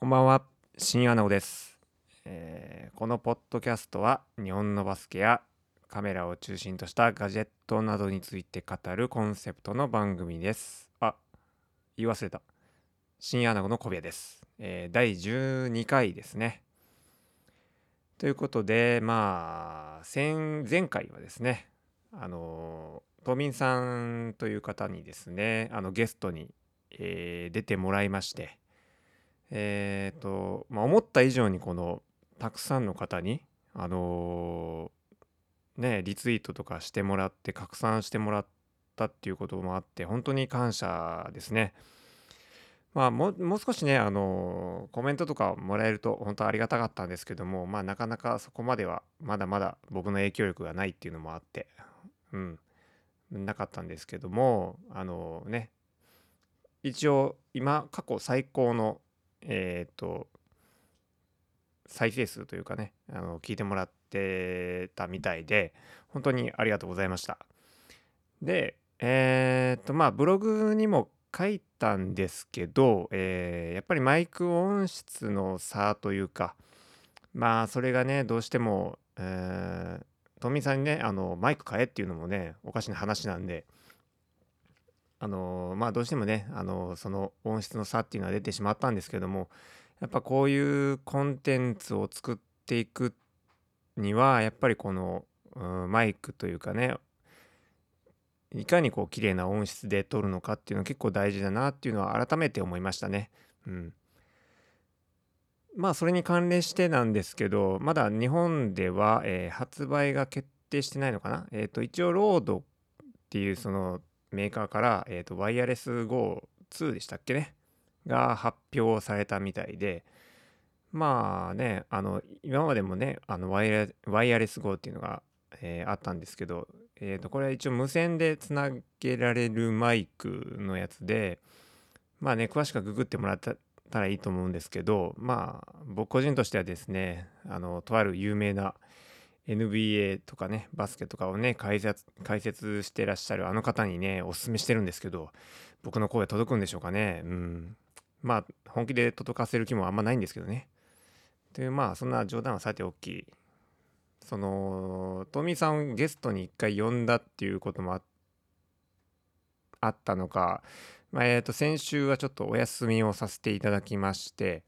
こんばんは、新アナゴです、えーこのポッドキャストは日本のバスケやカメラを中心としたガジェットなどについて語るコンセプトの番組です。あ、言い忘れた。新アナゴの小部屋です。えー第12回ですね。ということで、まあ、前前回はですね、あの、トミンさんという方にですね、あのゲストに、えー出てもらいまして、えーと、まあ、思った以上にこのたくさんの方に、あのーね、リツイートとかしてもらって拡散してもらったっていうこともあって本当に感謝ですね。まあもう少しね、あのーコメントとかもらえると本当ありがたかったんですけども、まあなかなかそこまではまだまだ僕の影響力がないっていうのもあって、うん、なかったんですけども、あのね、一応今過去最高のえっ、と再生数というかねあの聞いてもらってたみたいで本当にありがとうございました。でえっ、とまあブログにも書いたんですけど、えーやっぱりマイク音質の差というかまあそれがねどうしても、えートミーさんにねあのマイク買えっていうのもねおかしな話なんであのまあどうしてもねあのその音質の差っていうのは出てしまったんですけどもやっぱこういうコンテンツを作っていくにはやっぱりこの、マイクというかねいかにこう綺麗な音質で撮るのかっていうのは結構大事だなっていうのは改めて思いましたね。うん、まあそれに関連してなんですけどまだ日本では、えー発売が決定してないのかな？えっ、と一応ロードっていうそのメーカーから、えー、とワイヤレス GO2 でしたっけね？が発表されたみたいでまあねあの今までもねあのワイヤレス GO っていうのが、えーあったんですけど、えー、とこれは一応無線でつなげられるマイクのやつでまあね詳しくはググってもらったらいいと思うんですけどまあ僕個人としてはですねあのとある有名な NBA とかねバスケとかをね解説解説してらっしゃるあの方にねおすすめしてるんですけど僕の声届くんでしょうかね。うん。まあ本気で届かせる気もあんまないんですけどね。というまあそんな冗談はさておきそのトミーさんをゲストに一回呼んだっていうこともあったのか、まあ、えー、と先週はちょっとお休みをさせていただきまして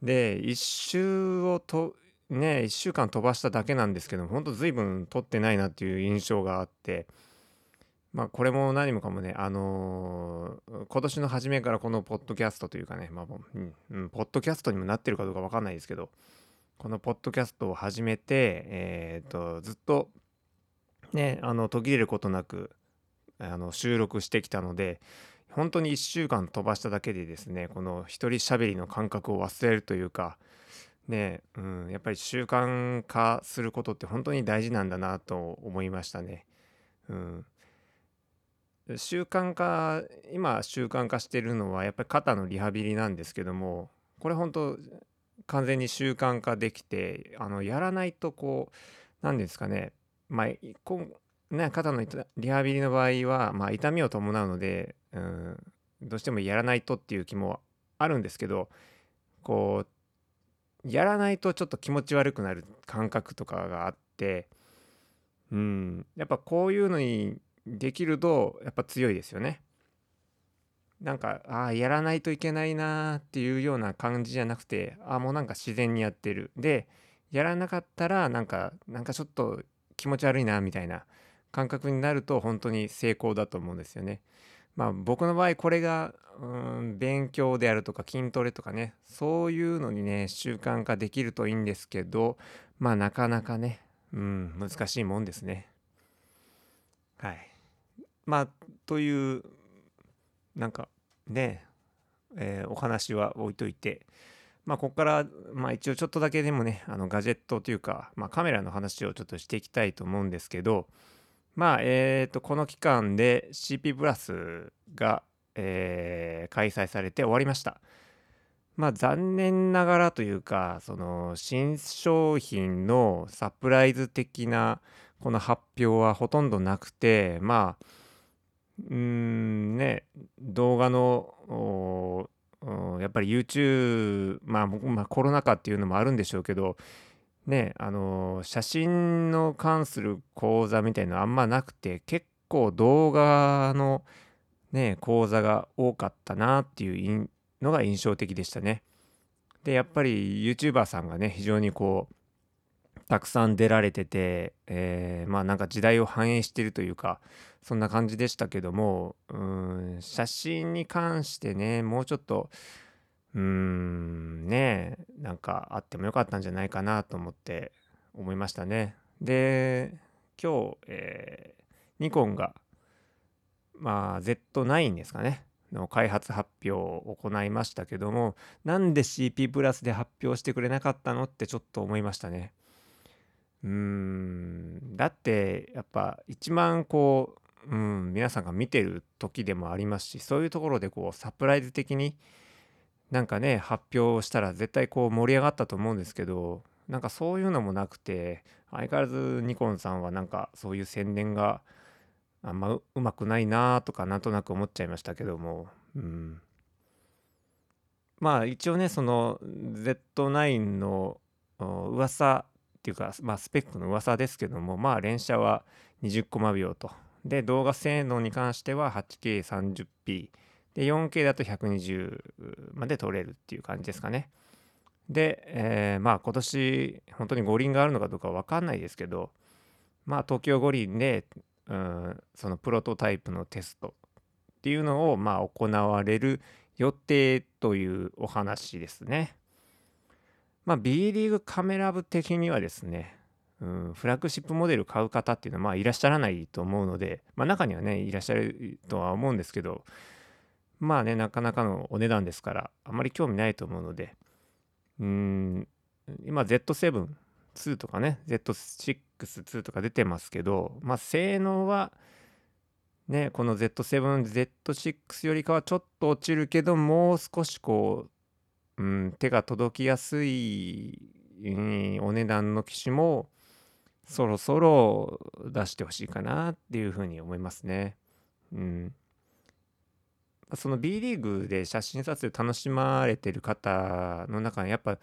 で一週をとね1週間飛ばしただけなんですけども本当随分撮ってないなっていう印象があってまあこれも何もかもねあのー今年の初めからこのポッドキャストというかねまあう、ん、ポッドキャストにもなってるかどうか分かんないですけどこのポッドキャストを始めてえっ、とずっとねあの途切れることなくあの収録してきたので本当に1週間飛ばしただけでですねこの一人喋りの感覚を忘れるというかねうん、やっぱり習慣化することって本当に大事なんだなと思いましたね。うん、習慣化今習慣化してるのはやっぱり肩のリハビリなんですけどもこれ本当完全に習慣化できてあのやらないとこう何ですかねまあこね肩のリハビリの場合は、まあ、痛みを伴うので、うん、どうしてもやらないとっていう気もあるんですけどこうやらないとちょっと気持ち悪くなる感覚とかがあってうんやっぱこういうのにできるとやっぱ強いですよね。なんかああやらないといけないなーっていうような感じじゃなくてああもうなんか自然にやってるでやらなかったらなんかなんかちょっと気持ち悪いなみたいな感覚になると本当に成功だと思うんですよね。まあ僕の場合これがうん勉強であるとか筋トレとかねそういうのにね習慣化できるといいんですけどまあなかなかねうん難しいもんですね。はい。まあというなんかね、えーお話は置いといてまあここからまあ一応ちょっとだけでもねあのガジェットというか、まあ、カメラの話をちょっとしていきたいと思うんですけどまあえー、とこの期間で CP プラスが、えー開催されて終わりました。まあ残念ながらというかその新商品のサプライズ的なこの発表はほとんどなくてまあうーんね動画のやっぱり YouTube、まあ、まあコロナ禍っていうのもあるんでしょうけどねあの写真の関する講座みたいなのあんまなくて結構動画のね講座が多かったなっていうのが印象的でしたね。でやっぱり YouTuber さんがね非常にこうたくさん出られてて、えー、まあなんか時代を反映してるというかそんな感じでしたけどもうん写真に関してねもうちょっとうーんねなんかあってもよかったんじゃないかなと思って思いましたね。で今日、えー、ニコンがまあ Z9 ですかねの開発発表を行いましたけどもなんで CP プラスで発表してくれなかったのってちょっと思いましたね。うーんだってやっぱ一番こう、うん、皆さんが見てる時でもありますしそういうところでこうサプライズ的になんかね発表したら絶対こう盛り上がったと思うんですけどなんかそういうのもなくて相変わらずニコンさんはなんかそういう宣伝があんまうまくないなとかなんとなく思っちゃいましたけども、うん、まあ一応ねその Z9 の噂っていうか、まあ、スペックの噂ですけどもまあ連写は20コマ秒と。で動画性能に関しては 8K30p で 4K だと120まで撮れるっていう感じですかね。で、えー、まあ今年本当に五輪があるのかどうか分かんないですけどまあ東京五輪で、うん、そのプロトタイプのテストっていうのをまあ行われる予定というお話ですね。まあ B リーグカメラ部的にはですね、うん、フラッグシップモデル買う方っていうのはまあいらっしゃらないと思うので、まあ中にはね、いらっしゃるとは思うんですけど、まあね、なかなかのお値段ですから、あまり興味ないと思うので、うん、今 Z7、2とかね、Z6、2とか出てますけど、まあ性能は、ね、この Z7、Z6 よりかはちょっと落ちるけど、もう少しこう、うん、手が届きやすい、うん、お値段の機種もそろそろ出してほしいかなっていうふうに思いますね。うん。その B リーグで写真撮影楽しまれてる方の中にやっぱ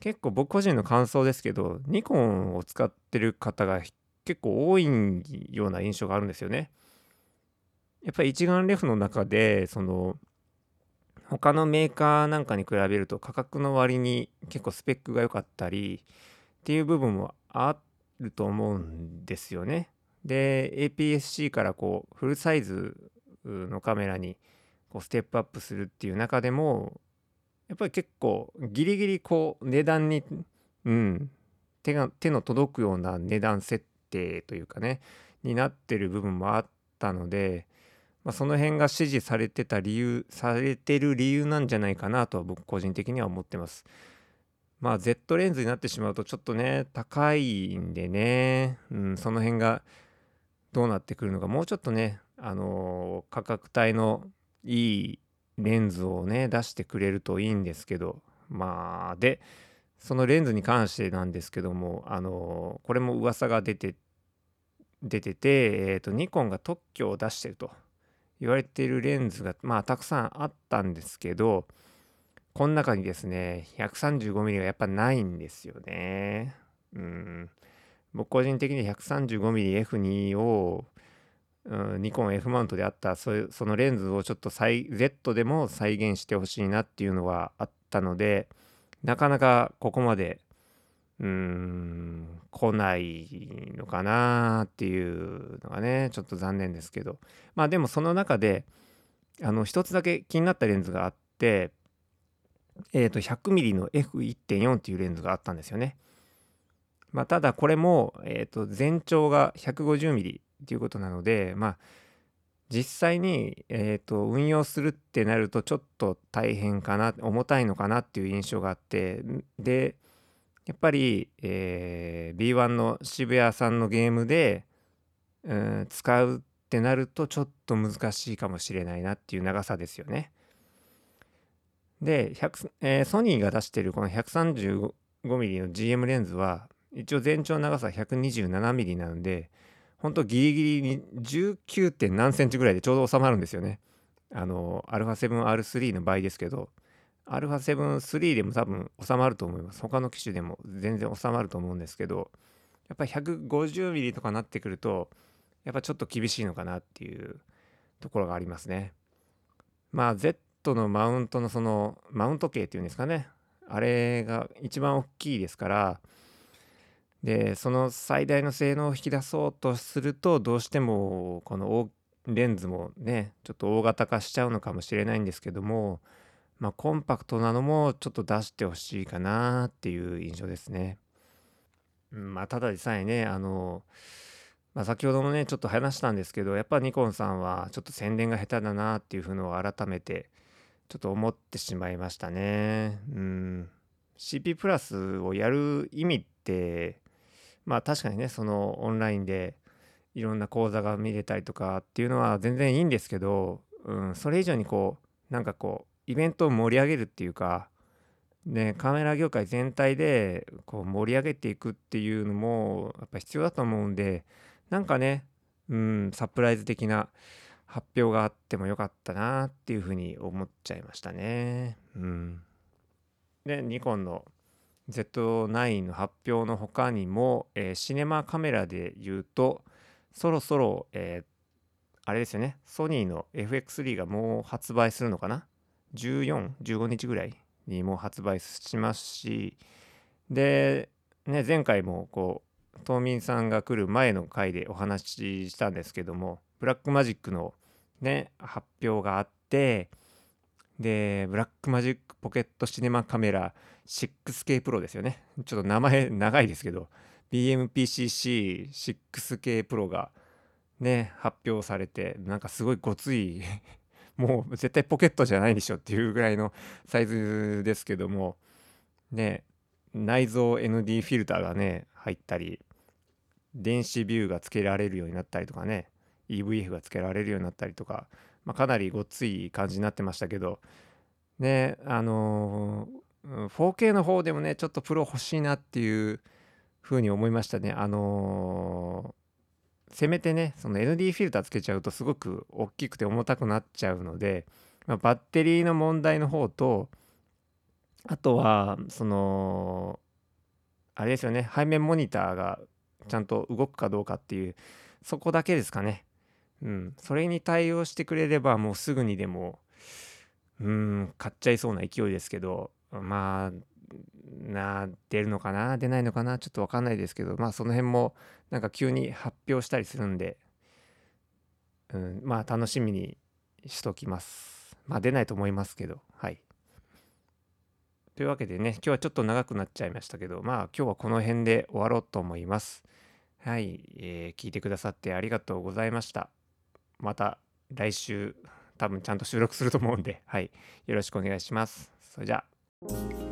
結構僕個人の感想ですけどニコンを使ってる方が結構多いような印象があるんですよね。やっぱり一眼レフの中でその他のメーカーなんかに比べると価格の割に結構スペックが良かったりっていう部分もあると思うんですよね。で APS-C からこうフルサイズのカメラにこうステップアップするっていう中でもやっぱり結構ギリギリこう値段に、うん、手が手の届くような値段設定というかねになってる部分もあったので、まあ、その辺が支持されてた理由されてる理由なんじゃないかなとは僕個人的には思ってます。まあ Z レンズになってしまうとちょっとね高いんでね、うん、その辺がどうなってくるのかもうちょっとねあのー、価格帯のいいレンズをね出してくれるといいんですけど。まあでそのレンズに関してなんですけどもあのこれも噂が出て出てて、えーと、ニコンが特許を出してると。言われてるレンズがまあたくさんあったんですけどこの中にですね 135mm がやっぱないんですよね。うん。僕個人的に 135mmF2 をうん、ニコン F マウントであったそそのレンズをちょっと Z でも再現してほしいなっていうのはあったのでなかなかここまでうーん来ないのかなっていうのがねちょっと残念ですけどまあでもその中であの一つだけ気になったレンズがあってえっ、ー、と 100mm の F1.4 っていうレンズがあったんですよね。まあ、ただこれも、えー、と全長が 150mm っていうことなのでまあ実際に、えーと、運用するってなるとちょっと大変かな重たいのかなっていう印象があってでやっぱり、えー、B1 の渋谷さんのゲームで、うん、使うってなるとちょっと難しいかもしれないなっていう長さですよね。で、えー、ソニーが出してるこの 135mm の GM レンズは一応全長長さ 127mm なのでほんとギリギリに 19. 点何センチぐらいでちょうど収まるんですよね。あの α7R3 の場合ですけど α7-3 でも多分収まると思います。他の機種でも全然収まると思うんですけど、やっぱり 150mm とかなってくると、やっぱちょっと厳しいのかなっていうところがありますね。まあ Z のマウントのそのマウント径っていうんですかね。あれが一番大きいですから、で、その最大の性能を引き出そうとすると、どうしてもこのレンズもね、ちょっと大型化しちゃうのかもしれないんですけども、まあ、コンパクトなのもちょっと出してほしいかなっていう印象ですね。まあ、ただでさえね、あの、まあ、先ほどもね、ちょっと話したんですけど、やっぱニコンさんはちょっと宣伝が下手だなっていうのを改めてちょっと思ってしまいましたね。うん。CP プラスをやる意味って、まあ確かにね、そのオンラインでいろんな講座が見れたりとかっていうのは全然いいんですけど、うん、それ以上にこう、なんかこう、イベントを盛り上げるっていうか、ね、カメラ業界全体でこう盛り上げていくっていうのもやっぱ必要だと思うんでなんかね、うん、サプライズ的な発表があってもよかったなっていうふうに思っちゃいましたね。うん、でニコンの Z9 の発表の他にも、えー、シネマカメラで言うとそろそろ、えー、あれですよね。ソニーの FX3 がもう発売するのかな？14、15日ぐらいにもう発売しますし、で、ね、前回もこう、島民さんが来る前の回でお話ししたんですけども、 Blackmagic のね、発表があって、で、ブラックマジックポケットシネマカメラ 6K プロですよね。ちょっと名前長いですけど、BMPCC6K プロがね、発表されて、なんかすごいごつい もう絶対ポケットじゃないでしょっていうぐらいのサイズですけどもね内蔵 ND フィルターがね入ったり電子ビューがつけられるようになったりとかね EVF がつけられるようになったりとか、まあ、かなりごっつい感じになってましたけど。ねあのー、4K の方でもねちょっとプロ欲しいなっていうふうに思いましたね。あのーせめてねその ND フィルターつけちゃうとすごく大きくて重たくなっちゃうので、まあ、バッテリーの問題の方とあとはそのあれですよね背面モニターがちゃんと動くかどうかっていうそこだけですかね。うん。それに対応してくれればもうすぐにでもうん買っちゃいそうな勢いですけどまあな出るのかな出ないのかなちょっと分かんないですけどまあその辺もなんか急に発表したりするんで、うん、まあ楽しみにしときます。まあ出ないと思いますけどはい。というわけでね今日はちょっと長くなっちゃいましたけどまあ今日はこの辺で終わろうと思います。はい、えー、聞いてくださってありがとうございました。また来週多分ちゃんと収録すると思うんではい。よろしくお願いします。それじゃあ。